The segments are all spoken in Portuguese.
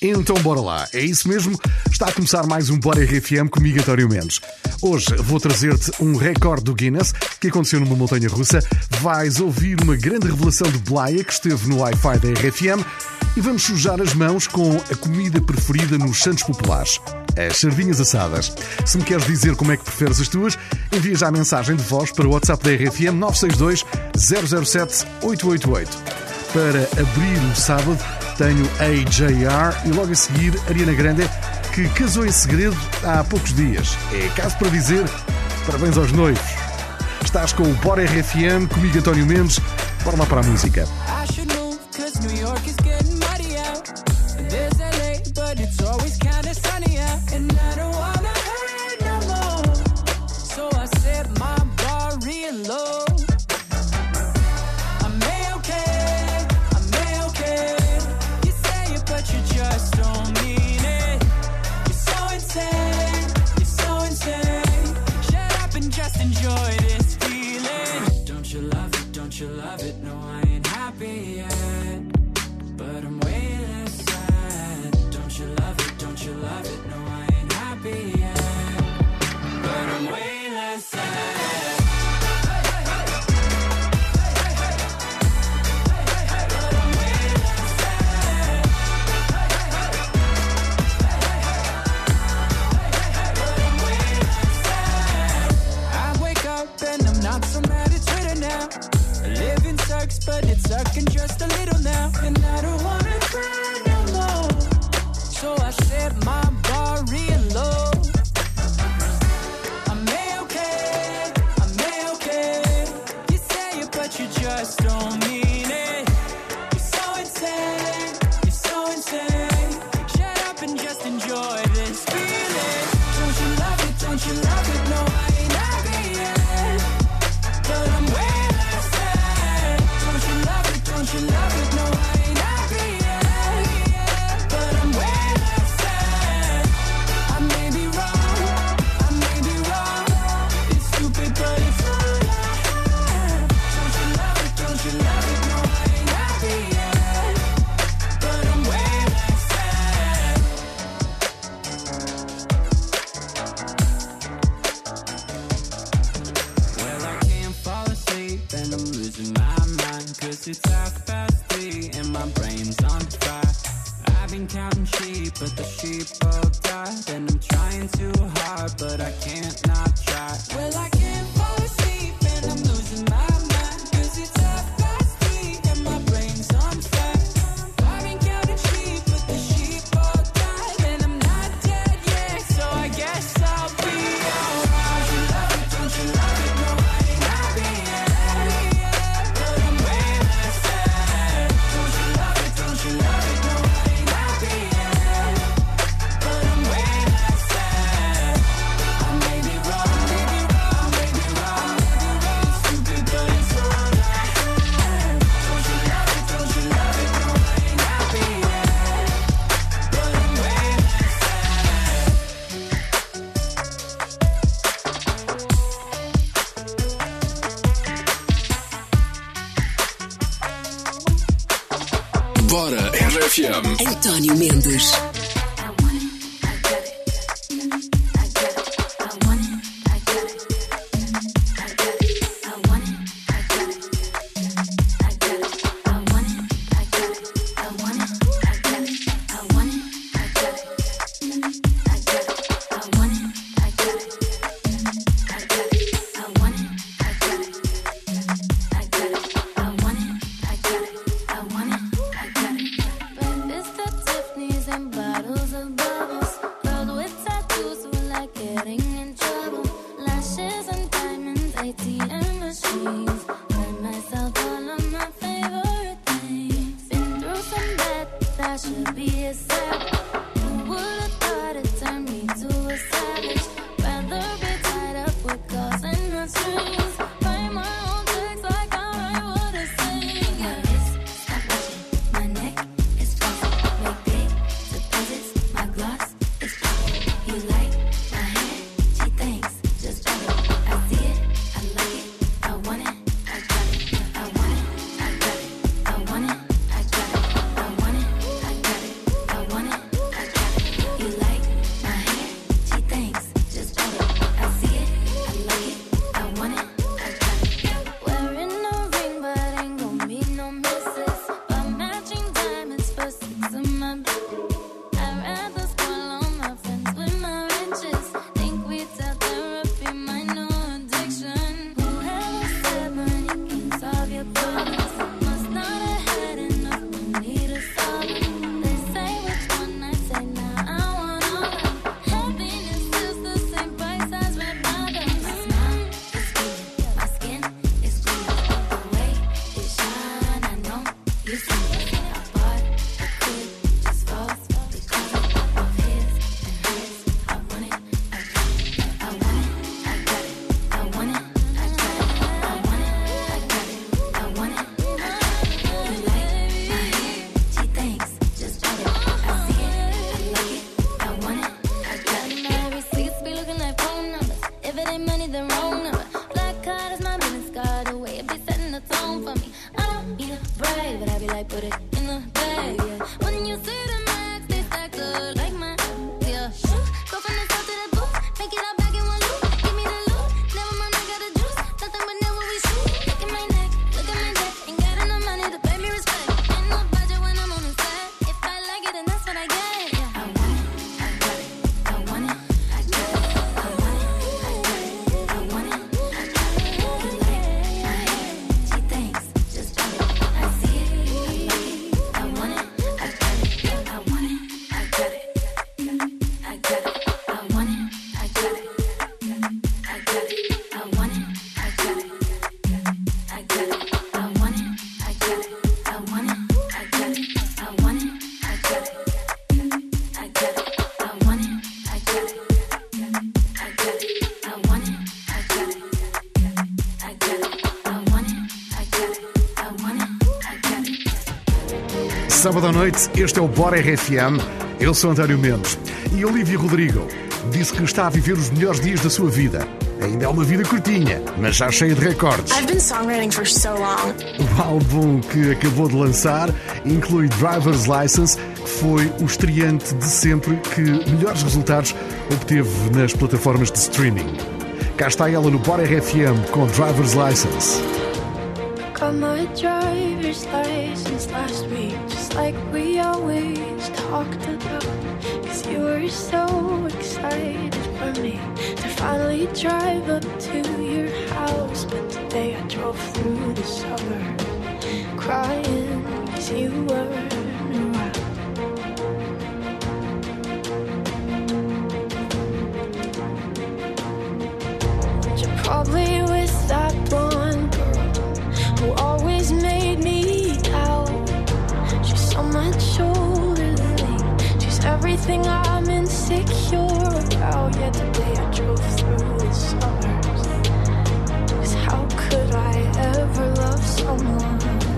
Então bora lá, é isso mesmo? Está a começar mais um Bora RFM comigo, António Mendes. Hoje vou trazer-te um recorde do Guinness que aconteceu numa montanha russa. Vais ouvir uma grande revelação de Blaia que esteve no Wi-Fi da RFM e vamos sujar as mãos com a comida preferida nos Santos Populares. As sardinhas assadas. Se me queres dizer como é que preferes as tuas, envia já a mensagem de voz para o WhatsApp da RFM 962 007 888. Para abrir o sábado, tenho AJR e logo a seguir Ariana Grande, que casou em segredo há poucos dias. É caso para dizer parabéns aos noivos. Estás com o Bora RFM, comigo António Mendes. Bora lá para a música. counting sheep, but the sheep all died And I'm trying too hard, but I can't not try. Well, I can't fall asleep and I'm losing my António Mendes. Sábado à noite, este é o Bora RFM. Eu sou António Mendes. E Olivia Rodrigo disse que está a viver os melhores dias da sua vida. Ainda é uma vida curtinha, mas já cheia de recordes. I've been songwriting for so long. O álbum que acabou de lançar inclui Driver's License, que foi o estreante de sempre que melhores resultados obteve nas plataformas de streaming. Cá está ela no Bora RFM com Driver's License. Got my driver's license last week, like we always talked about. Cause you were so excited for me to finally drive up to your house. But today I drove through the suburbs crying cause you weren't everything I'm insecure about. Yet today I drove through the suburbs. 'Cause how could I ever love someone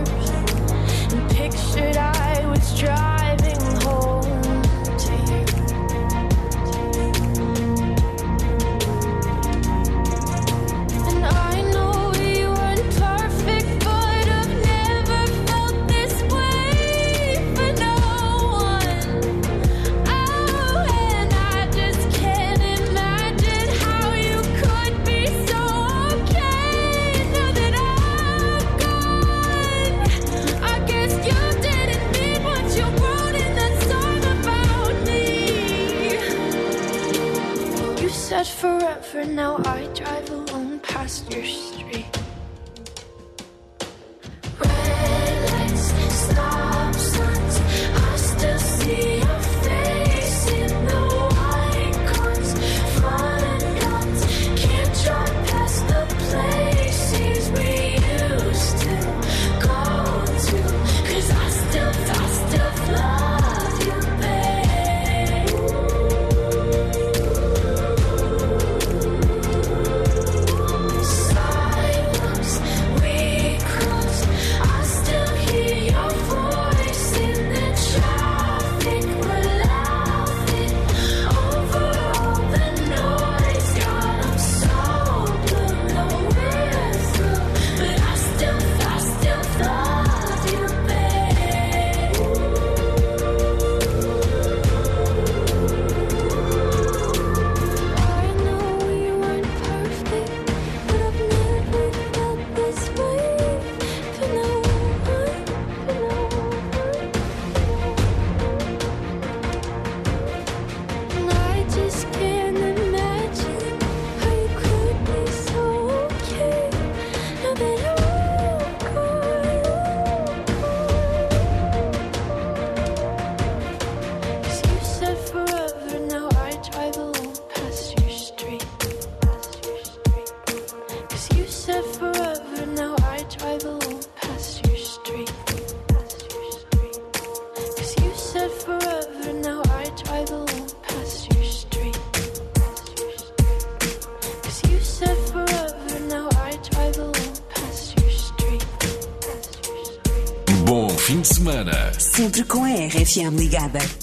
Siam ligada.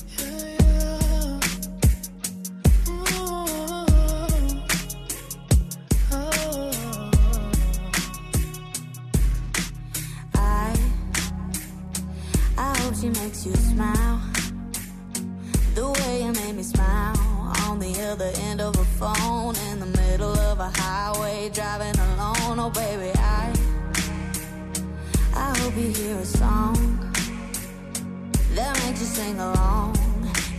sing along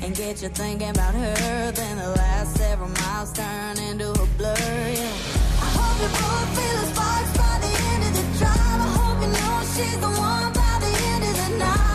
and get you thinking about her. Then the last several miles turn into a blur. Yeah. I hope you both feel the sparks by the end of the drive. I hope you know she's the one by the end of the night.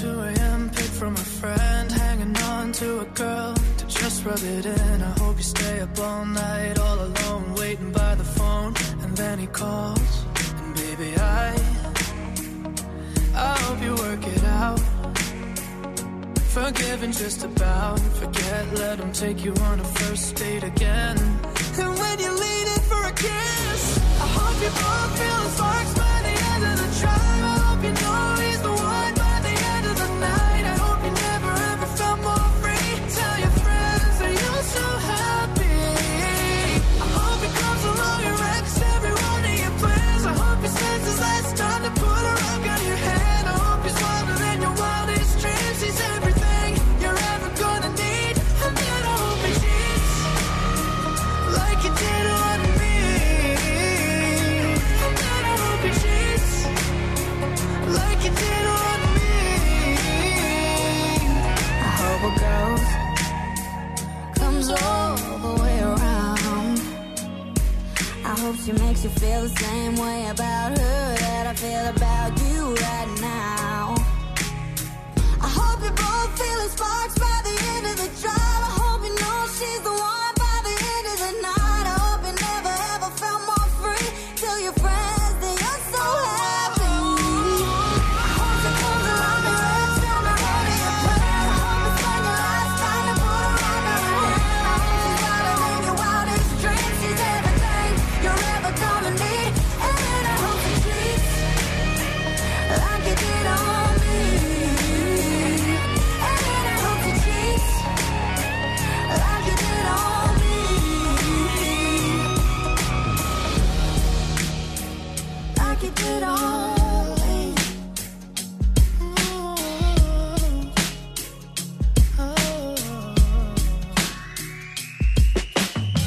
2 a.m. Pick from a friend, hanging on to a girl to just rub it in. I hope you stay up all night, all alone, waiting by the phone. And then he calls, and baby, I, I hope you work it out. Forgiving just about, forget, let him take you on a first date again. And when you're leaning for a kiss, I hope you both feel the sparks by the end of the drive.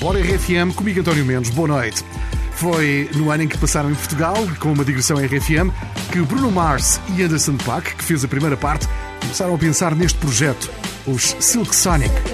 Bora RFM, comigo António Mendes, boa noite. Foi no ano em que passaram em Portugal, com uma digressão em RFM, que Bruno Mars e Anderson Paak, que fez a primeira parte, começaram a pensar neste projeto, os Silk Sonic.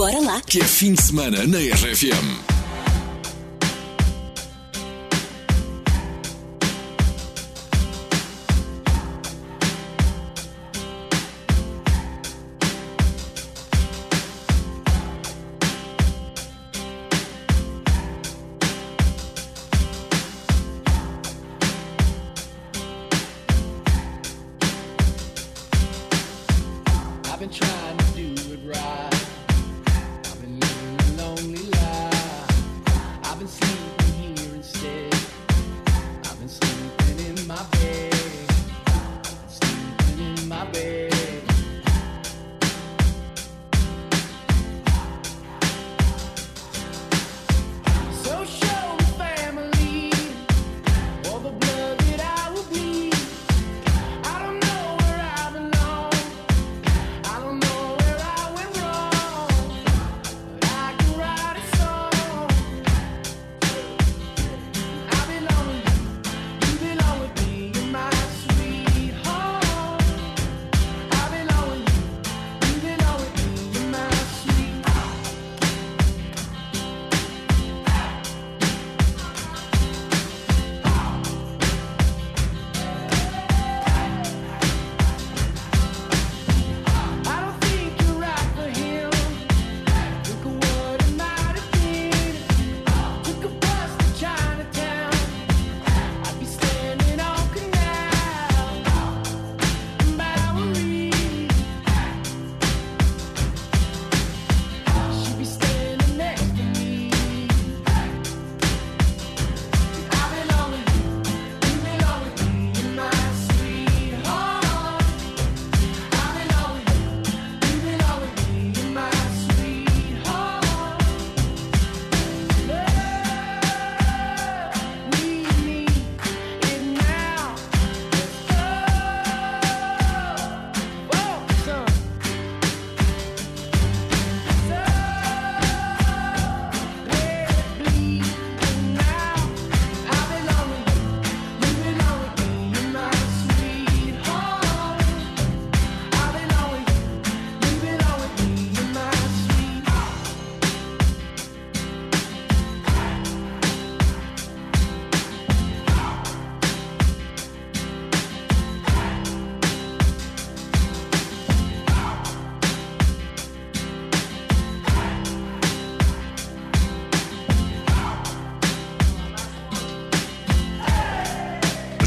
Bora lá. Que é fim de semana na RFM.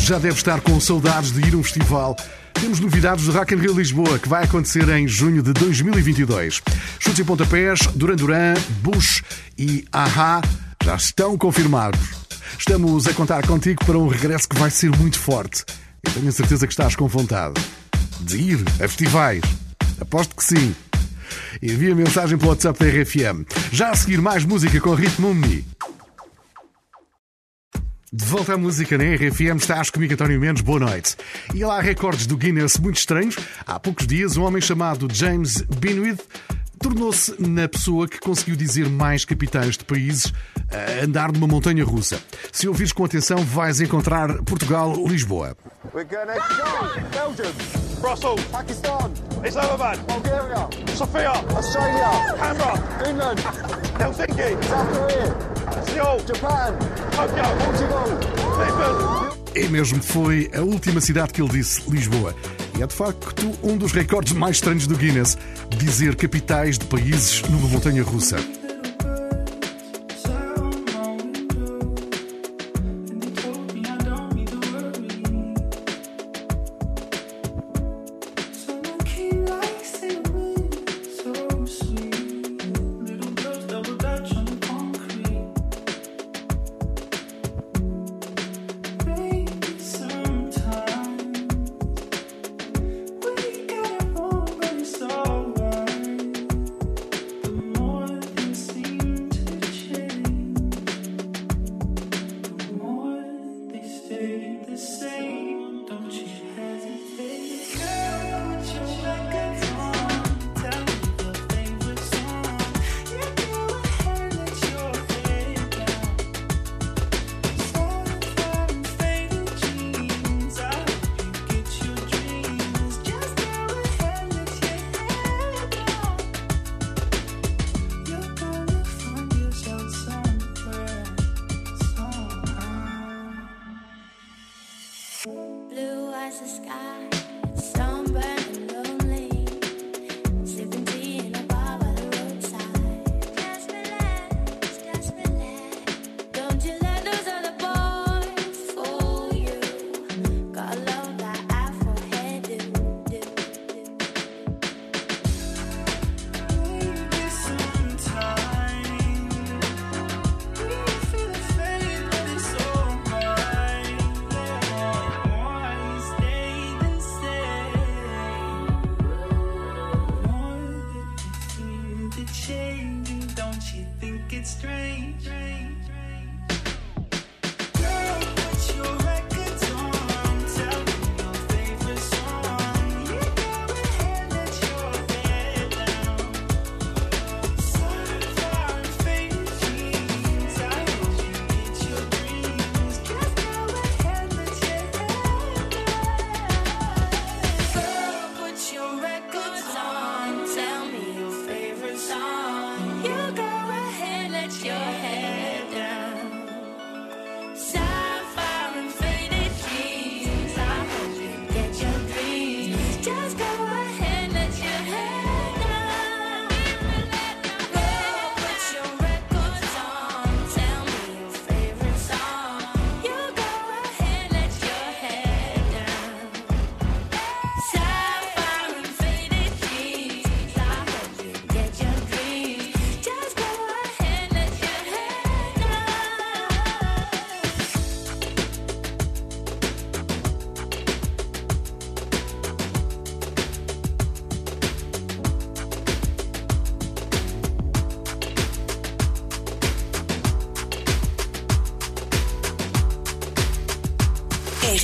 Já deve estar com saudades de ir a um festival. Temos novidades do Rock in Rio Lisboa, que vai acontecer em junho de 2022. Chutes e pontapés, Duran Duran, Bush e Aha já estão confirmados. Estamos a contar contigo para um regresso que vai ser muito forte. Eu tenho a certeza que estás com vontade de ir a festivais. Aposto que sim. Envia mensagem pelo WhatsApp da RFM. Já a seguir mais música com ritmo Omni. De volta à música na RFM, estás comigo António Mendes, boa noite. E lá há recordes do Guinness muito estranhos. Há poucos dias, um homem chamado James Binwith tornou-se na pessoa que conseguiu dizer mais capitais de países a andar numa montanha russa. Se ouvires com atenção, vais encontrar Portugal-Lisboa. We're gonna go! Brussels, Pakistan, Islamabad, Bulgaria, Sofia, Australia, Canberra, England, Helsinki, South Korea, Seoul, Japan, Tokyo, Portugal. Lisbon. E mesmo foi a última cidade que ele disse, Lisboa. E é de facto um dos recordes mais estranhos do Guinness, dizer capitais de países numa montanha russa.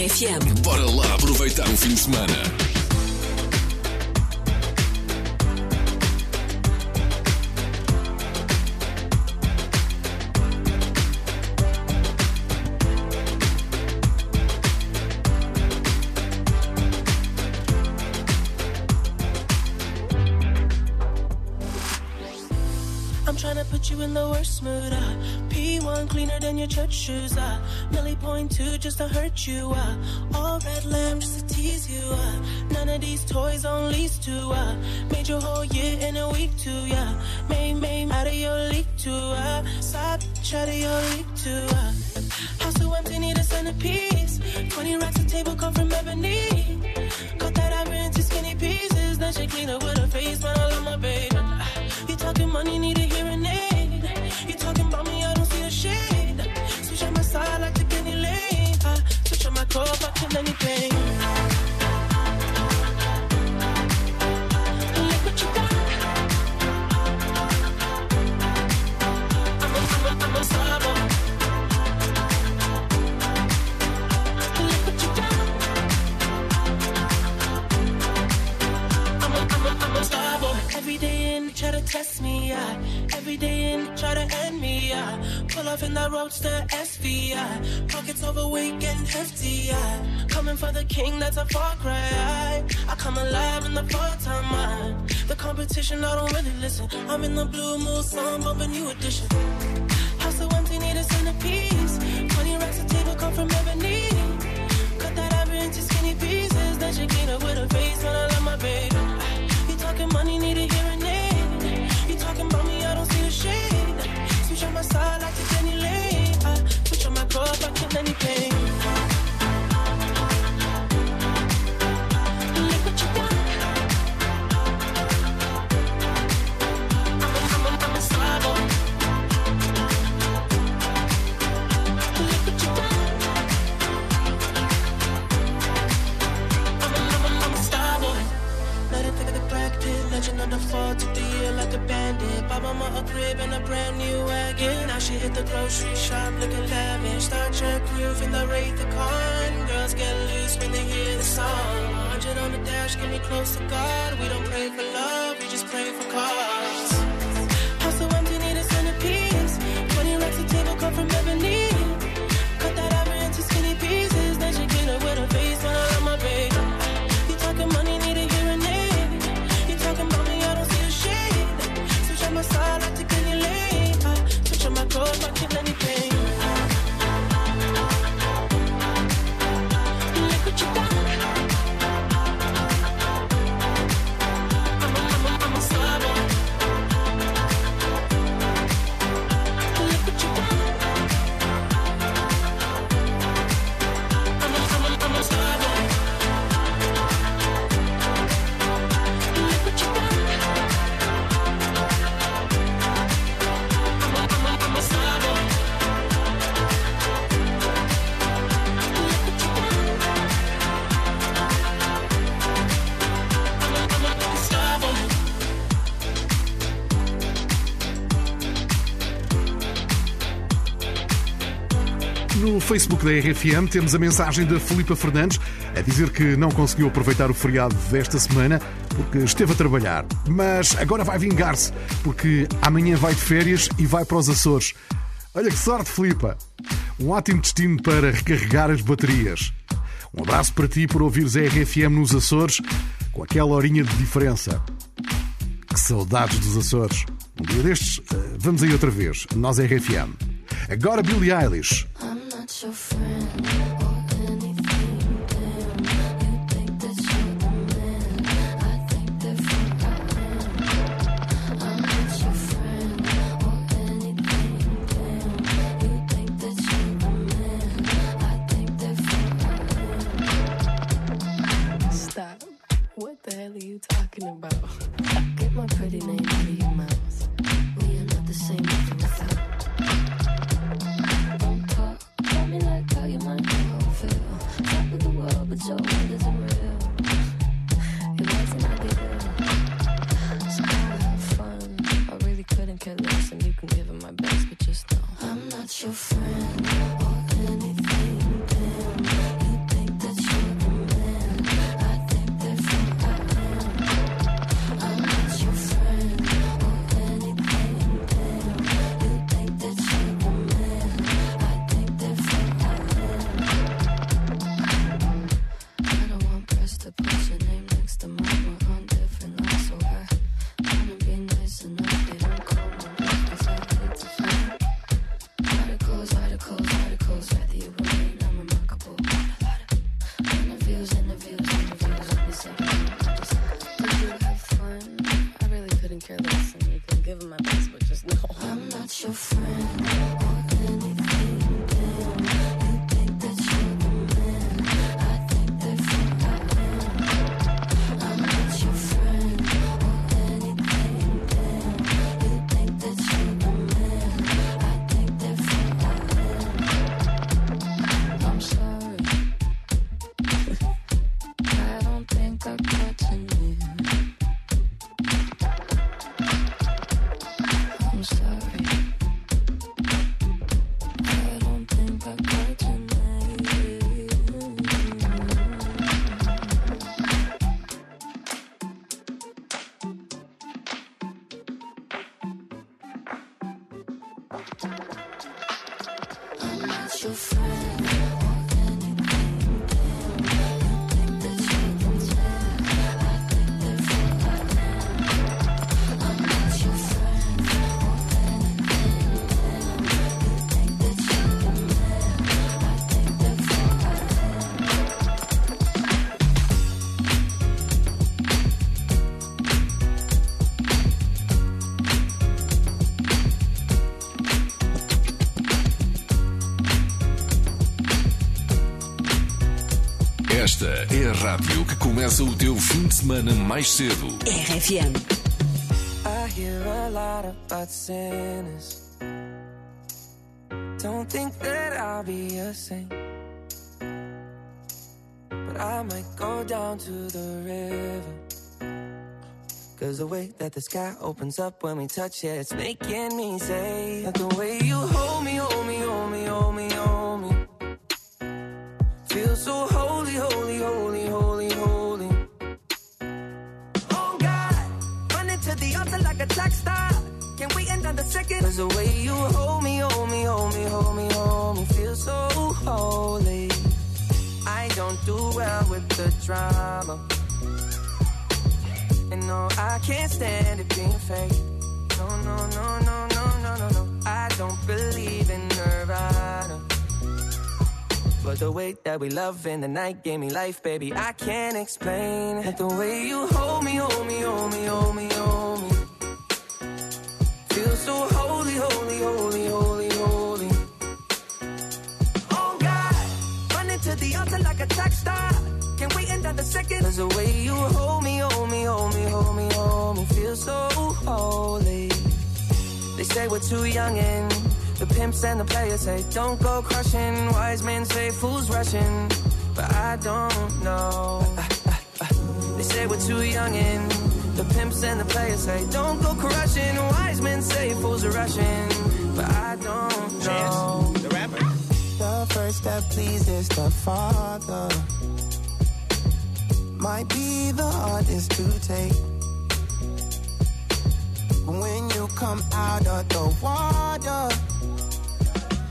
FM. Bora lá aproveitar o fim de semana. 3.2 just to hurt you. Uh. All red lamb just to tease you. Uh. None of these toys on lease to. Uh. Made your whole year in a week too. Yeah. Made, made out of your league too. Uh. Side out of your league too. Uh. House so empty, need a centerpiece. 20 racks a table come from ebony. king, that's a far cry. I, come alive in the part-time mind. The competition, I don't really listen. I'm in the blue moon, sun, bump a new edition. House so empty, need a centerpiece. 20 racks a table come from ebony. Cut that ivory into skinny pieces. Then she clean up with a face when get me close to God. We don't pray for love, we just pray for cause. Facebook da RFM temos a mensagem da Filipa Fernandes a dizer que não conseguiu aproveitar o feriado desta semana porque esteve a trabalhar. Mas agora vai vingar-se, porque amanhã vai de férias e vai para os Açores. Olha que sorte, Filipa! Um ótimo destino para recarregar as baterias. Um abraço para ti por ouvires a RFM nos Açores com aquela horinha de diferença. Que saudades dos Açores! Um dia destes, eh, vamos aí outra vez. Nós é RFM. Agora Billy Eilish. your friend rádio que começa o teu fim de semana mais cedo. RFM. I hear a lot about sinners. Don't think that I'll be a saint. But I might go down to the river. Cause the way that the sky opens up when we touch it, it's making me say that the way you hold me, The second? Cause the way you hold me, hold me, hold me, hold me, hold me, feel so holy. I don't do well with the drama. And no, I can't stand it being fake. No, no, no, no, no, no, no, no. I don't believe in Nirvana. But the way that we love in the night gave me life, baby. I can't explain it. The way you hold me, hold me, hold me, hold me, hold me. Like a track star. Can we end on the second? Cause the way you hold me, hold me, hold me, hold me, hold me. Feel so holy. They say we're too young and the pimps and the players say don't go crushing. Wise men say fools rushing, but I don't know. They say we're too young and the pimps and the players say don't go crushing. Wise men say fools are rushing, but I don't know. the first step pleases the Father. Might be the hardest to take. When you come out of the water,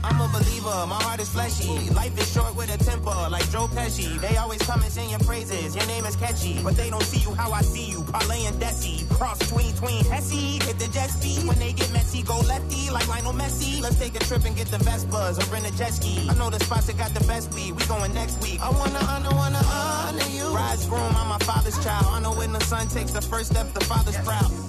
I'm a believer, my heart is fleshy. Life is short with a temper, like Joe Pesci. They always come and sing your praises, your name is catchy. But they don't see you how I see you, parlay and Desi. Cross tween, tween, Hesse. Hit the jet ski, when they get messy, go lefty, like Lionel Messi. Let's take a trip and get the Vespas, or rent a jet ski. I know the spots that got the best weed, we going next week. I wanna honor, wanna honor you. Rise groom, I'm my father's child. I know when the son takes the first step, the father's proud.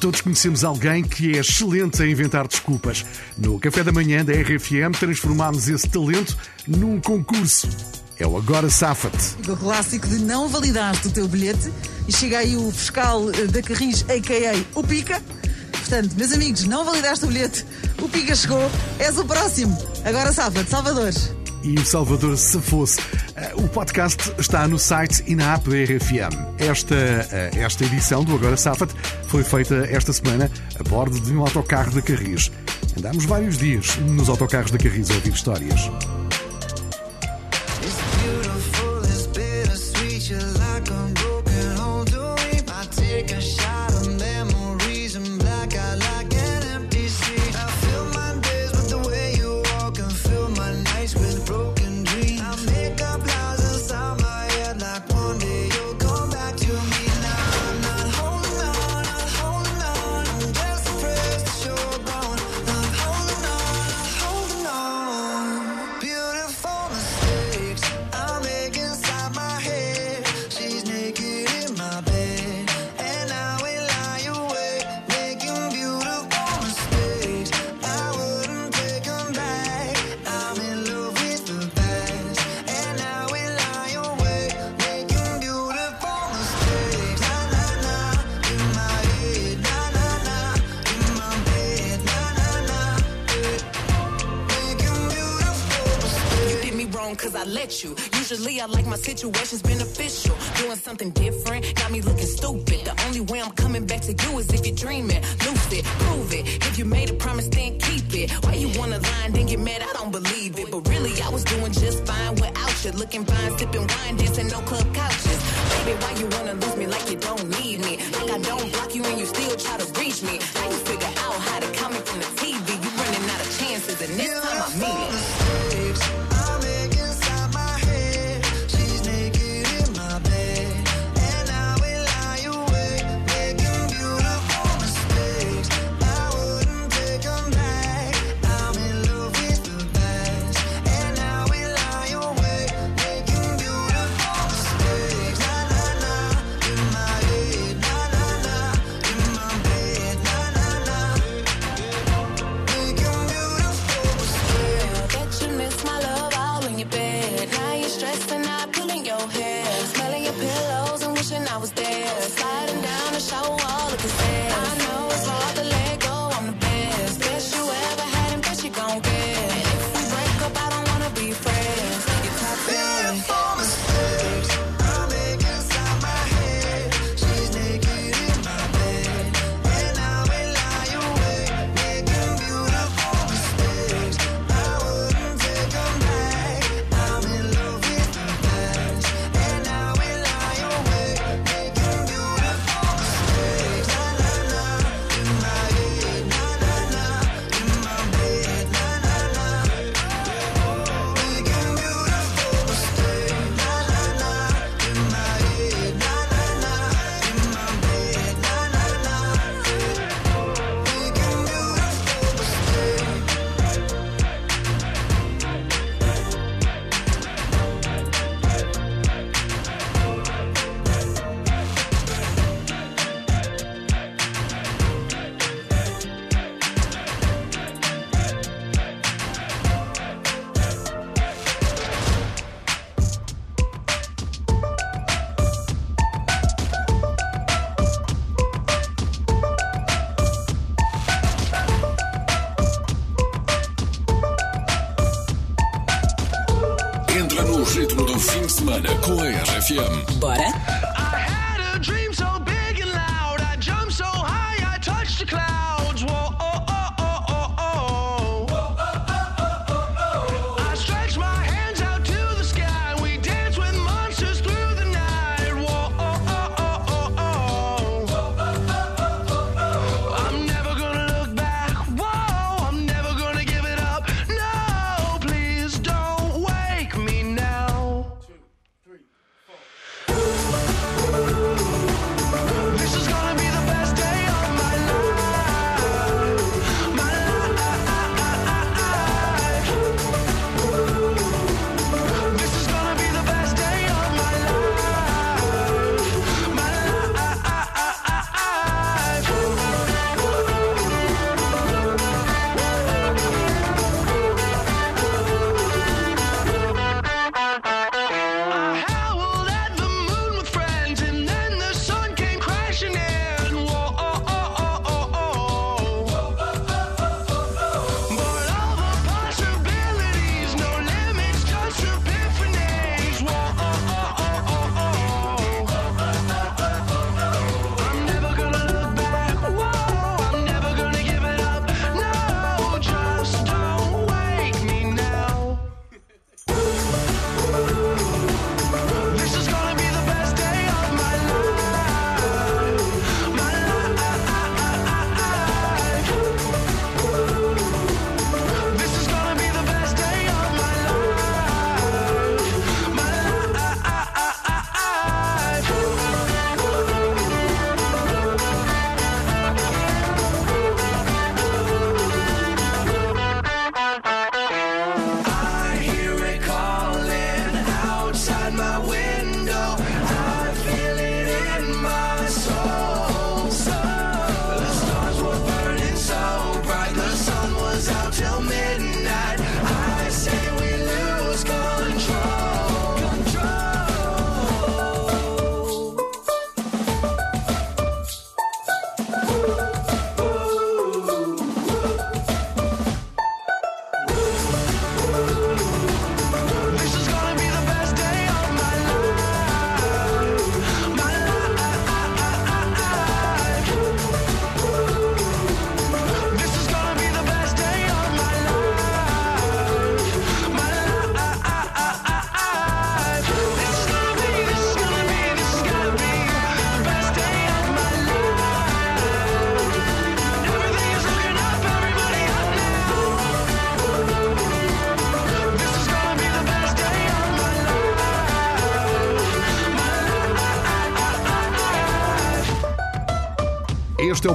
Todos conhecemos alguém que é excelente a inventar desculpas. No café da manhã da RFM transformámos esse talento num concurso. É o Agora Safa-te. O clássico de não validaste o teu bilhete e chega aí o fiscal eh, da Carris, a.k.a. o Pica. Portanto, meus amigos, não validaste o bilhete, o Pica chegou, és o próximo. Agora safa-te, Salvador. E o Salvador se fosse. Eh, O podcast está no site e na app da RFM. Esta, eh, esta edição do Agora Safa-te foi feita esta semana a bordo de um autocarro da Carris. Andámos vários dias nos autocarros da Carris a ouvir histórias. It's beautiful, it's situation's been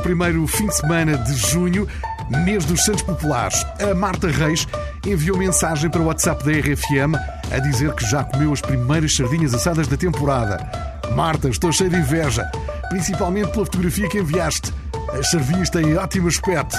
primeiro fim de semana de junho, mês dos Santos Populares. A Marta Reis enviou mensagem para o WhatsApp da RFM a dizer que já comeu as primeiras sardinhas assadas da temporada. Marta, estou cheio de inveja, principalmente pela fotografia que enviaste. As sardinhas têm ótimo aspecto.